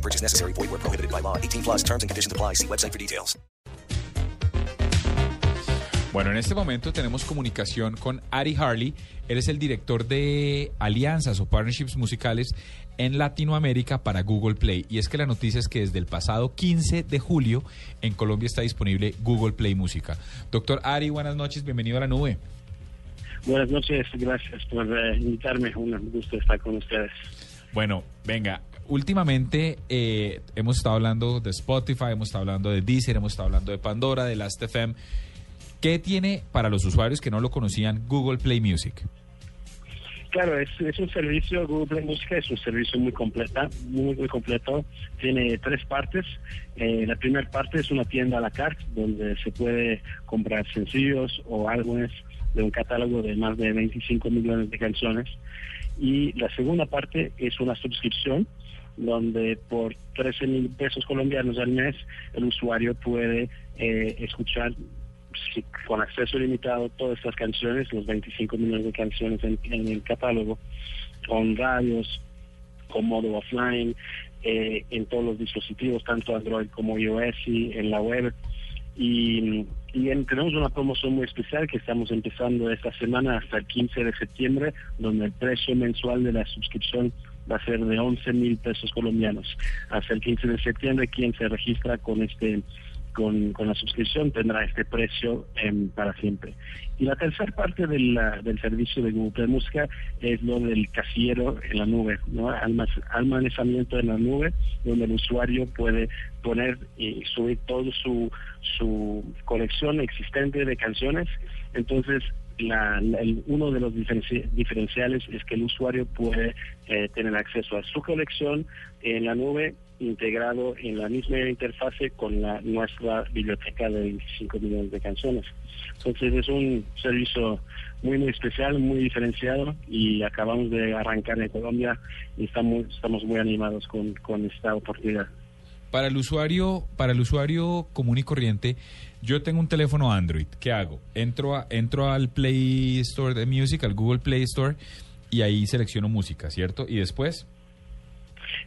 No purchase necessary. Void where prohibited by law. 18 plus terms and conditions apply. See website for details. Bueno, en este momento tenemos comunicación con Ari Harley. Él es el director de alianzas o partnerships musicales en Latinoamérica para Google Play. Y es que la noticia es que desde el pasado 15 de julio en Colombia está disponible Google Play Música. Doctor Ari, buenas noches, bienvenido a la nube. Buenas noches, gracias por eh, invitarme. Un gusto estar con ustedes. Bueno, venga, últimamente eh, hemos estado hablando de Spotify, hemos estado hablando de Deezer, hemos estado hablando de Pandora, de Last.fm. ¿Qué tiene para los usuarios que no lo conocían Google Play Music? Claro, es, un servicio, Google Play Música es un servicio muy completa, muy, muy completo. Tiene tres partes. Eh, la primera parte es una tienda a la carte donde se puede comprar sencillos o álbumes de un catálogo de más de 25 millones de canciones. Y la segunda parte es una suscripción donde por 13 mil pesos colombianos al mes el usuario puede eh, escuchar sí, con acceso ilimitado todas estas canciones, los 25 millones de canciones en, el catálogo, con radios, con modo offline, eh, en todos los dispositivos, tanto Android como iOS y en la web. Y, y en- tenemos una promoción muy especial que estamos empezando esta semana hasta el 15 de septiembre, donde el precio mensual de la suscripción va a ser de 11 mil pesos colombianos. Hasta el 15 de septiembre, quien se registra con este con, con la suscripción tendrá este precio em, para siempre. Y la tercera parte de la- del servicio de Google Música es lo del casillero en la nube, ¿no? Almac- almacenamiento en la nube, donde el usuario puede poner y subir toda su, su colección existente de canciones. Entonces, la- uno de los diferenci- diferenciales es que el usuario puede eh, tener acceso a su colección en la nube integrado en la misma interfase con la nuestra biblioteca de 25 millones de canciones. Entonces es un servicio muy muy especial, muy diferenciado y acabamos de arrancar en Colombia y estamos estamos muy animados con, con esta oportunidad. Para el usuario, para el usuario común y corriente, yo tengo un teléfono Android. ¿Qué hago? Entro a, entro al Play Store de Music, al Google Play Store, y ahí selecciono música, ¿cierto? Y después,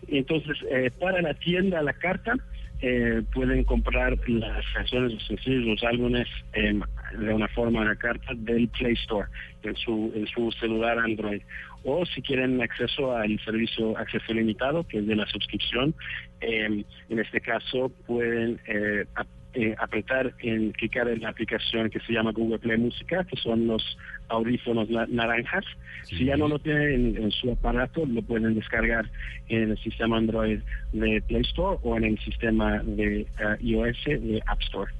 Entonces, eh, para la tienda la carta, eh, pueden comprar las canciones, los sencillos, los álbumes eh, de una forma la carta del Play Store en su, en su celular Android. O si quieren acceso al servicio acceso limitado, que es de la suscripción, eh, en este caso pueden eh, ap- eh, apretar en clicar en la aplicación que se llama Google Play Música, que son los audífonos na- naranjas. Si ya no lo tienen en, en su aparato, lo pueden descargar en el sistema Android de Play Store o en el sistema de eh, iOS de App Store.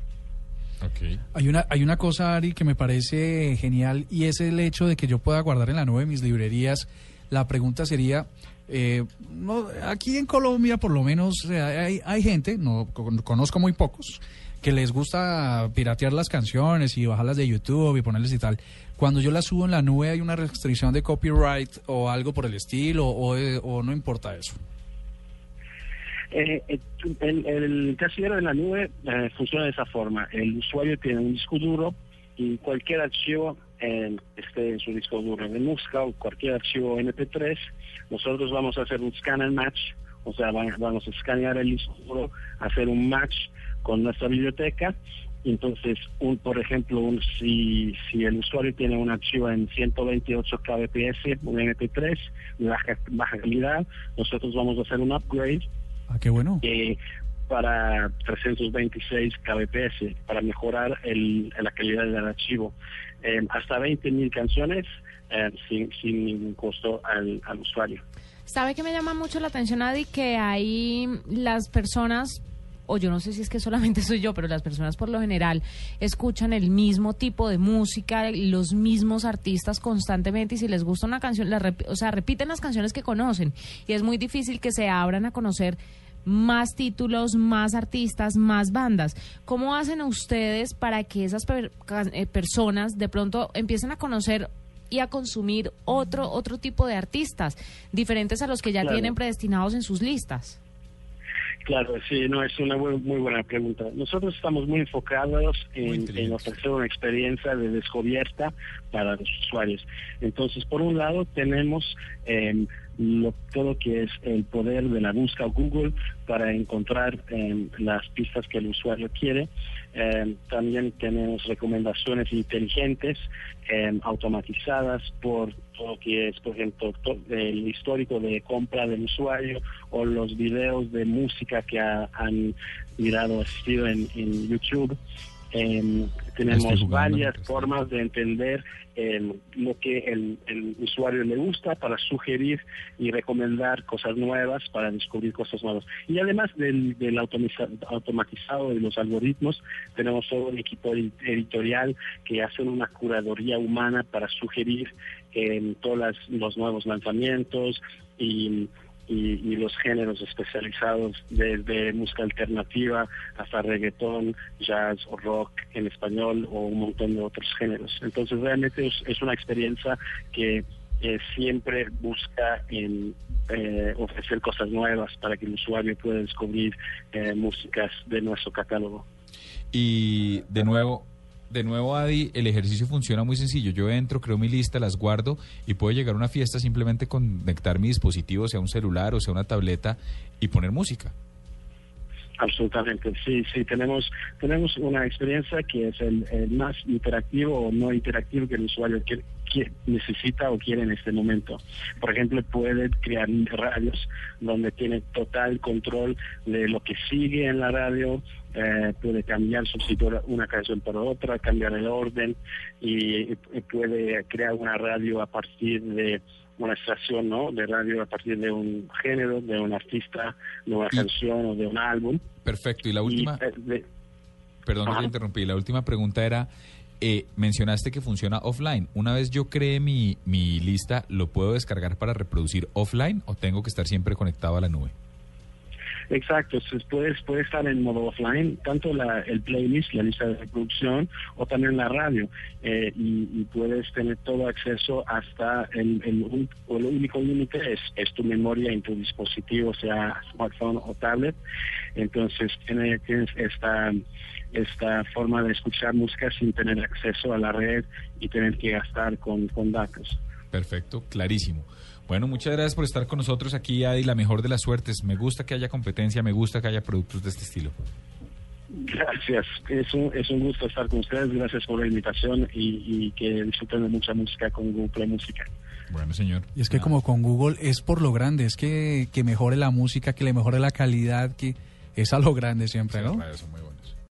Hay una, hay una cosa, Ari, que me parece genial y es el hecho de que yo pueda guardar en la nube mis librerías. La pregunta sería, eh, no, aquí en Colombia por lo menos hay, hay gente, no con- conozco muy pocos, que les gusta piratear las canciones y bajarlas de YouTube y ponerles y tal. Cuando yo las subo en la nube hay una restricción de copyright o algo por el estilo o no importa eso. Eh, eh, el, el casillero de la nube eh, funciona de esa forma. El usuario tiene un disco duro y cualquier archivo eh, esté en su disco duro de música o cualquier archivo MP3, nosotros vamos a hacer un scan and match, o sea, va- vamos a escanear el disco duro, hacer un match con nuestra biblioteca. Entonces, un, por ejemplo, un- si, si el usuario tiene un archivo en 128 kbps, un MP3, de baja, baja calidad, nosotros vamos a hacer un upgrade Ah, qué bueno. eh, para 326 kbps para mejorar el, la calidad del archivo. Eh, hasta 20.000 canciones eh, sin, sin ningún costo al, al usuario. ¿Sabe que me llama mucho la atención, Adi? Que hay las personas, o yo no sé si es que solamente soy yo, pero las personas por lo general escuchan el mismo tipo de música, los mismos artistas constantemente y si les gusta una canción, la rep- o sea, repiten las canciones que conocen y es muy difícil que se abran a conocer más títulos, más artistas, más bandas. ¿Cómo hacen ustedes para que esas eh, personas de pronto empiecen a conocer y a consumir otro otro tipo de artistas diferentes a los que ya tienen predestinados en sus listas? Claro, sí, no, es una muy, buena pregunta. Nosotros estamos muy enfocados en, ofrecer una experiencia de descubierta para los usuarios. Entonces, por un lado, tenemos eh, lo, todo que es el poder de la búsqueda Google para encontrar em, las pistas que el usuario quiere. Em, también tenemos recomendaciones inteligentes em, automatizadas por todo lo que es, por ejemplo, el histórico de compra del usuario o los videos de música que han mirado, asistido en, en YouTube. Eh, tenemos varias formas de entender lo que el, usuario le gusta para sugerir y recomendar cosas nuevas, para descubrir cosas nuevas. Y además del, del automatizado de los algoritmos, tenemos todo un equipo editorial que hace una curaduría humana para sugerir todos los nuevos lanzamientos y y, los géneros especializados desde música alternativa hasta reggaetón, jazz o rock en español o un montón de otros géneros. Entonces realmente es, una experiencia que siempre busca en, eh, ofrecer cosas nuevas para que el usuario pueda descubrir eh, músicas de nuestro catálogo. Y de nuevo, de nuevo, Adi, el ejercicio funciona muy sencillo. Yo entro, creo mi lista, las guardo y puedo llegar a una fiesta simplemente conectar mi dispositivo, sea un celular o sea una tableta, y poner música. Absolutamente, sí, sí, tenemos, tenemos una experiencia que es el, más interactivo o no interactivo que el usuario necesita o quiere en este momento. Por ejemplo, puede crear radios donde tiene total control de lo que sigue en la radio, eh, puede cambiar, sustituir una canción por otra, cambiar el orden y, puede crear una radio a partir de una estación ¿no? de radio a partir de un género, de un artista, de una canción o de un álbum. Perfecto. Y la última... Eh, perdón, te interrumpí. La última pregunta era, eh, mencionaste que funciona offline. Una vez yo cree mi, mi lista, ¿lo puedo descargar para reproducir offline o tengo que estar siempre conectado a la nube? Exacto, puede, puede estar en modo offline, tanto la, el playlist, la lista de reproducción, o también la radio, eh, y, puedes tener todo acceso hasta el, único límite es, es, tu memoria en tu dispositivo, sea smartphone o tablet. Entonces tienes esta, esta forma de escuchar música sin tener acceso a la red y tener que gastar con, con datos. Perfecto, clarísimo. Bueno, muchas gracias por estar con nosotros aquí, Adi. La mejor de las suertes. Me gusta que haya competencia, me gusta que haya productos de este estilo. Gracias, es un, es un gusto estar con ustedes. Gracias por la invitación y, que disfruten de mucha música con Google Música. Bueno, señor. Y es que como con Google es por lo grande, es que, que mejore la música, que le mejore la calidad, que es a lo grande siempre, ¿no? Eso, muy bueno.